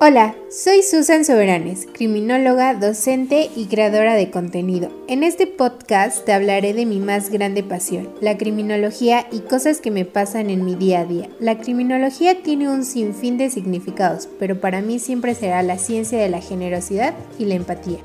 Hola, soy Susan Soberanes, criminóloga, docente y creadora de contenido. En este podcast te hablaré de mi más grande pasión, la criminología y cosas que me pasan en mi día a día. La criminología tiene un sinfín de significados, pero para mí siempre será la ciencia de la generosidad y la empatía.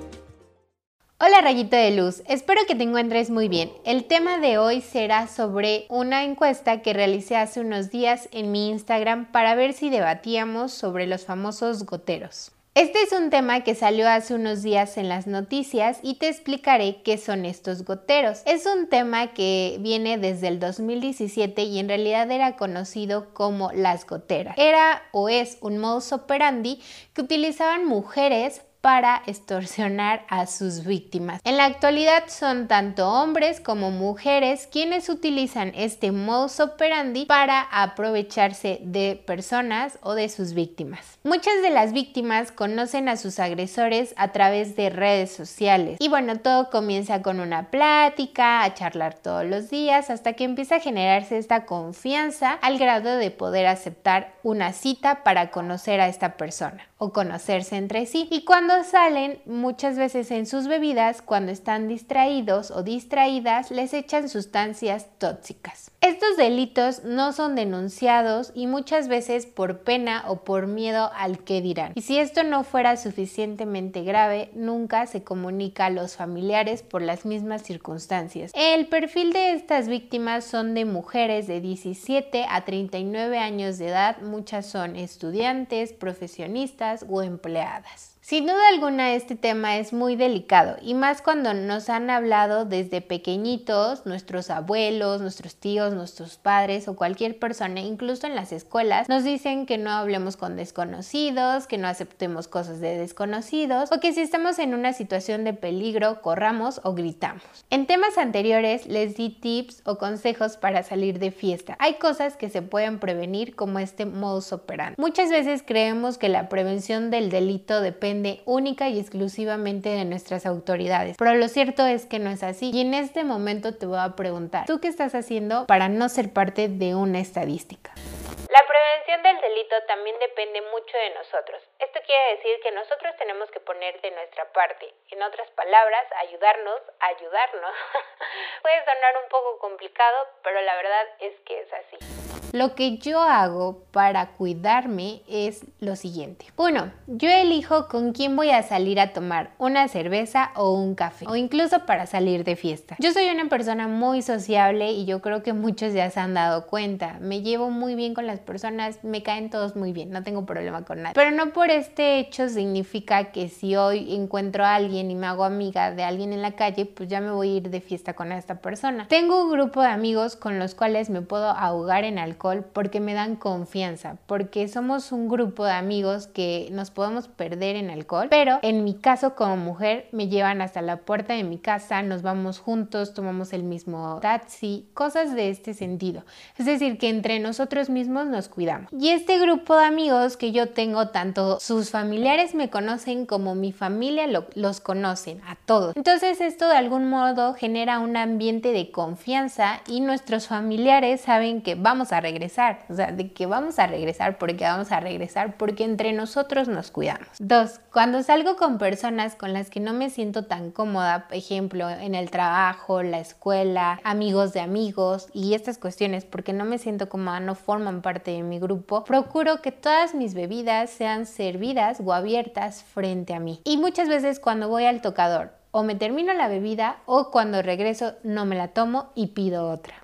Hola rayito de luz, espero que te encuentres muy bien. El tema de hoy será sobre una encuesta que realicé hace unos días en mi Instagram para ver si debatíamos sobre los famosos goteros. Este es un tema que salió hace unos días en las noticias y te explicaré qué son estos goteros. Es un tema que viene desde el 2017 y en realidad era conocido como las goteras. Era o es un modus operandi que utilizaban mujeres para extorsionar a sus víctimas. En la actualidad son tanto hombres como mujeres quienes utilizan este modus operandi para aprovecharse de personas o de sus víctimas. Muchas de las víctimas conocen a sus agresores a través de redes sociales y bueno, todo comienza con una plática, a charlar todos los días hasta que empieza a generarse esta confianza al grado de poder aceptar una cita para conocer a esta persona o conocerse entre sí. Y cuando salen, muchas veces en sus bebidas, cuando están distraídos o distraídas, les echan sustancias tóxicas. Estos delitos no son denunciados y muchas veces por pena o por miedo al que dirán. Y si esto no fuera suficientemente grave, nunca se comunica a los familiares por las mismas circunstancias. El perfil de estas víctimas son de mujeres de 17 a 39 años de edad, muchas son estudiantes, profesionistas, o empleadas. Sin duda alguna este tema es muy delicado y más cuando nos han hablado desde pequeñitos, nuestros abuelos, nuestros tíos, nuestros padres o cualquier persona, incluso en las escuelas, nos dicen que no hablemos con desconocidos, que no aceptemos cosas de desconocidos o que si estamos en una situación de peligro corramos o gritamos. En temas anteriores les di tips o consejos para salir de fiesta. Hay cosas que se pueden prevenir como este modus operandi. Muchas veces creemos que la prevención del delito depende única y exclusivamente de nuestras autoridades. Pero lo cierto es que no es así. Y en este momento te voy a preguntar, ¿tú qué estás haciendo para no ser parte de una estadística? La prevención del delito también depende mucho de nosotros. Esto quiere decir que nosotros tenemos que poner de nuestra parte. En otras palabras, ayudarnos a ayudarnos. Puede sonar un poco complicado, pero la verdad es que es así. Lo que yo hago para cuidarme es lo siguiente. Uno, yo elijo con quién voy a salir a tomar una cerveza o un café o incluso para salir de fiesta. Yo soy una persona muy sociable y yo creo que muchos ya se han dado cuenta. Me llevo muy bien con las personas, me caen todos muy bien, no tengo problema con nadie. Pero no por este hecho significa que si hoy encuentro a alguien y me hago amiga de alguien en la calle, pues ya me voy a ir de fiesta con esta persona. Tengo un grupo de amigos con los cuales me puedo ahogar en alcohol porque me dan confianza, porque somos un grupo de amigos que nos podemos perder en alcohol, pero en mi caso como mujer me llevan hasta la puerta de mi casa, nos vamos juntos, tomamos el mismo taxi, cosas de este sentido. Es decir, que entre nosotros mismos nos cuidamos. Y este grupo de amigos que yo tengo, tanto sus familiares me conocen como mi familia los conocen a todos. Entonces esto de algún modo genera un ambiente de confianza y nuestros familiares saben que vamos a regresar regresar, o sea, de que vamos a regresar porque vamos a regresar porque entre nosotros nos cuidamos. Dos, cuando salgo con personas con las que no me siento tan cómoda, por ejemplo, en el trabajo, la escuela, amigos de amigos y estas cuestiones porque no me siento cómoda, no forman parte de mi grupo, procuro que todas mis bebidas sean servidas o abiertas frente a mí. Y muchas veces cuando voy al tocador o me termino la bebida o cuando regreso no me la tomo y pido otra.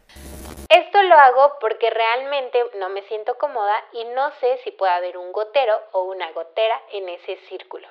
Esto lo hago porque realmente no me siento cómoda y no sé si puede haber un gotero o una gotera en ese círculo.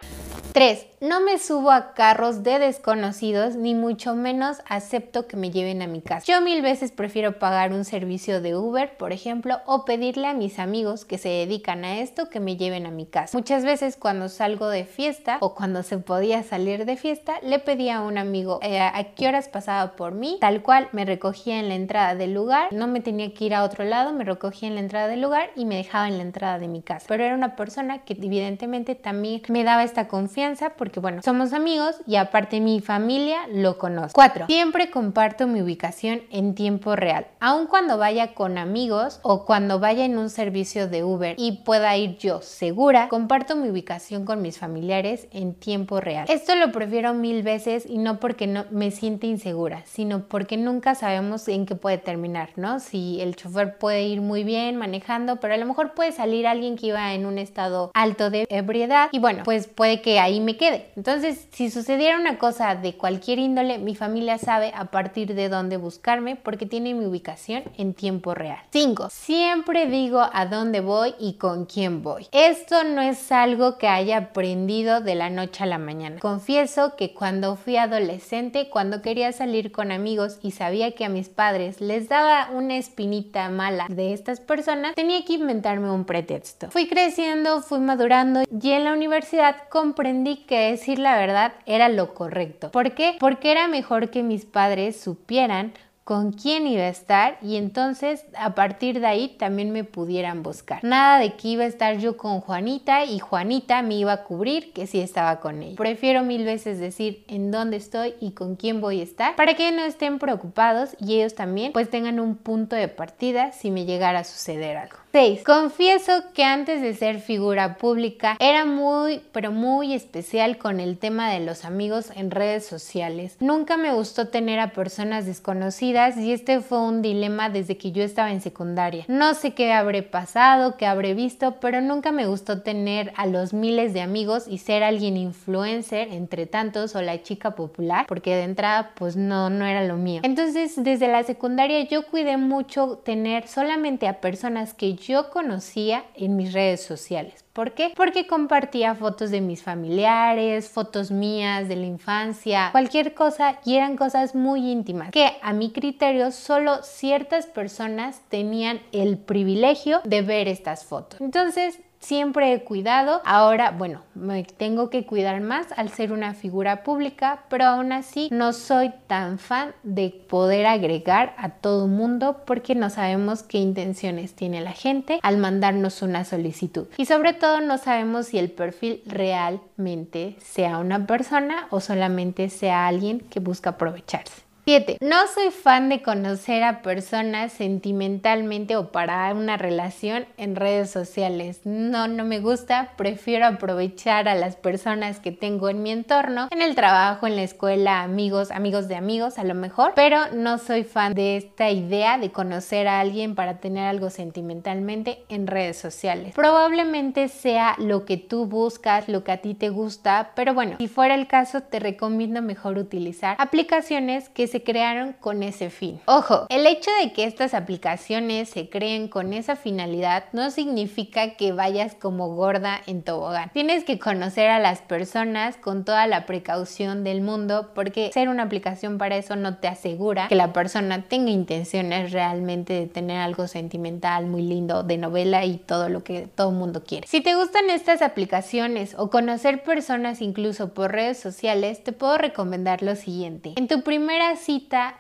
3. No me subo a carros de desconocidos ni mucho menos acepto que me lleven a mi casa. Yo mil veces prefiero pagar un servicio de Uber, por ejemplo, o pedirle a mis amigos que se dedican a esto que me lleven a mi casa. Muchas veces cuando salgo de fiesta o cuando se podía salir de fiesta, le pedía a un amigo eh, a qué horas pasaba por mí, tal cual me recogía en la entrada del lugar, no me tenía que ir a otro lado, me recogía en la entrada del lugar y me dejaba en la entrada de mi casa. Pero era una persona que evidentemente también me daba esta confianza porque bueno, somos amigos y aparte mi familia lo conoce. 4. Siempre comparto mi ubicación en tiempo real, aun cuando vaya con amigos o cuando vaya en un servicio de Uber y pueda ir yo segura, comparto mi ubicación con mis familiares en tiempo real. Esto lo prefiero mil veces y no porque no me siente insegura, sino porque nunca sabemos en qué puede terminar, ¿no? Si el chofer puede ir muy bien manejando, pero a lo mejor puede salir alguien que iba en un estado alto de ebriedad y bueno, pues puede que ahí me quede. Entonces, si sucediera una cosa de cualquier índole, mi familia sabe a partir de dónde buscarme porque tiene mi ubicación en tiempo real. 5. Siempre digo a dónde voy y con quién voy. Esto no es algo que haya aprendido de la noche a la mañana. Confieso que cuando fui adolescente, cuando quería salir con amigos y sabía que a mis padres les daba una espinita mala de estas personas, tenía que inventarme un pretexto. Fui creciendo, fui madurando y en la universidad comprendí que decir la verdad era lo correcto. ¿Por qué? Porque era mejor que mis padres supieran con quién iba a estar y entonces a partir de ahí también me pudieran buscar. Nada de que iba a estar yo con Juanita y Juanita me iba a cubrir que si estaba con ella. Prefiero mil veces decir en dónde estoy y con quién voy a estar para que no estén preocupados y ellos también pues tengan un punto de partida si me llegara a suceder algo. 6. Confieso que antes de ser figura pública era muy, pero muy especial con el tema de los amigos en redes sociales. Nunca me gustó tener a personas desconocidas y este fue un dilema desde que yo estaba en secundaria. No sé qué habré pasado, qué habré visto, pero nunca me gustó tener a los miles de amigos y ser alguien influencer entre tantos o la chica popular, porque de entrada pues no, no era lo mío. Entonces desde la secundaria yo cuidé mucho tener solamente a personas que yo conocía en mis redes sociales. ¿Por qué? Porque compartía fotos de mis familiares, fotos mías de la infancia, cualquier cosa y eran cosas muy íntimas que a mi criterio solo ciertas personas tenían el privilegio de ver estas fotos. Entonces siempre he cuidado. Ahora, bueno, me tengo que cuidar más al ser una figura pública, pero aún así no soy tan fan de poder agregar a todo mundo porque no sabemos qué intenciones tiene la gente al mandarnos una solicitud. Y sobre todo no sabemos si el perfil realmente sea una persona o solamente sea alguien que busca aprovecharse. 7. No soy fan de conocer a personas sentimentalmente o para una relación en redes sociales. No, no me gusta. Prefiero aprovechar a las personas que tengo en mi entorno, en el trabajo, en la escuela, amigos, amigos de amigos a lo mejor. Pero no soy fan de esta idea de conocer a alguien para tener algo sentimentalmente en redes sociales. Probablemente sea lo que tú buscas, lo que a ti te gusta, pero bueno, si fuera el caso te recomiendo mejor utilizar aplicaciones que se crearon con ese fin. Ojo, el hecho de que estas aplicaciones se creen con esa finalidad no significa que vayas como gorda en tobogán. Tienes que conocer a las personas con toda la precaución del mundo porque ser una aplicación para eso no te asegura que la persona tenga intenciones realmente de tener algo sentimental muy lindo de novela y todo lo que todo mundo quiere. Si te gustan estas aplicaciones o conocer personas incluso por redes sociales, te puedo recomendar lo siguiente. En tu primera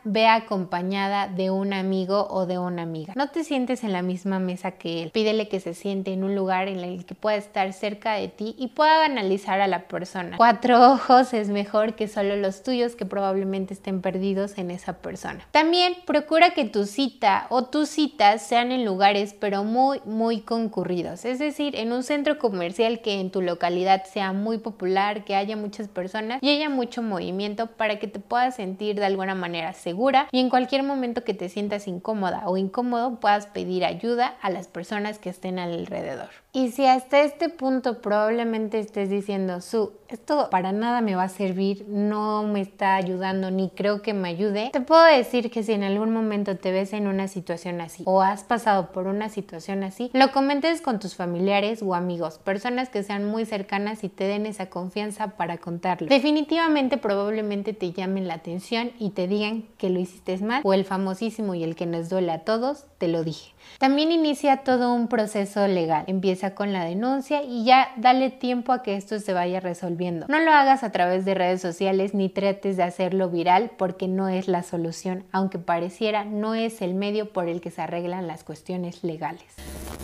ve acompañada de un amigo o de una amiga. No te sientes en la misma mesa que él. Pídele que se siente en un lugar en el que pueda estar cerca de ti y pueda analizar a la persona. Cuatro ojos es mejor que solo los tuyos que probablemente estén perdidos en esa persona. También procura que tu cita o tus citas sean en lugares pero muy muy concurridos. Es decir, en un centro comercial que en tu localidad sea muy popular, que haya muchas personas y haya mucho movimiento para que te puedas sentir de alguna manera segura y en cualquier momento que te sientas incómoda o incómodo puedas pedir ayuda a las personas que estén alrededor. Y si hasta este punto probablemente estés diciendo, su, esto para nada me va a servir, no me está ayudando ni creo que me ayude, te puedo decir que si en algún momento te ves en una situación así o has pasado por una situación así, lo comentes con tus familiares o amigos, personas que sean muy cercanas y te den esa confianza para contarlo. Definitivamente probablemente te llamen la atención y te digan que lo hiciste mal o el famosísimo y el que nos duele a todos, te lo dije. También inicia todo un proceso legal. Empieza con la denuncia y ya dale tiempo a que esto se vaya resolviendo. No lo hagas a través de redes sociales ni trates de hacerlo viral porque no es la solución, aunque pareciera no es el medio por el que se arreglan las cuestiones legales.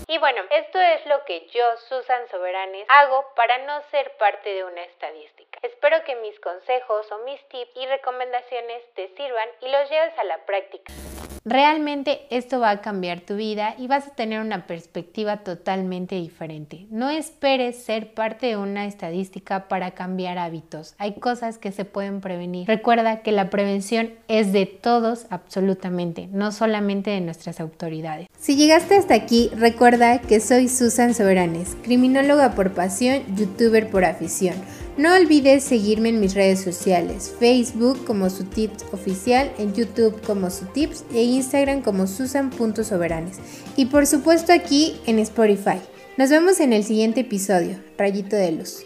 Y bueno, esto es lo que yo, Susan Soberanes, hago para no ser parte de una estadística. Espero que mis consejos o mis tips y recomendaciones te sirvan y los lleves a la práctica. Realmente esto va a cambiar tu vida y vas a tener una perspectiva totalmente diferente. No esperes ser parte de una estadística para cambiar hábitos. Hay cosas que se pueden prevenir. Recuerda que la prevención es de todos absolutamente, no solamente de nuestras autoridades. Si llegaste hasta aquí, recuerda que soy Susan Soberanes, criminóloga por pasión, youtuber por afición. No olvides seguirme en mis redes sociales, Facebook como su tips oficial, en YouTube como su tips e Instagram como susan.soberanes. Y por supuesto aquí en Spotify. Nos vemos en el siguiente episodio, Rayito de Luz.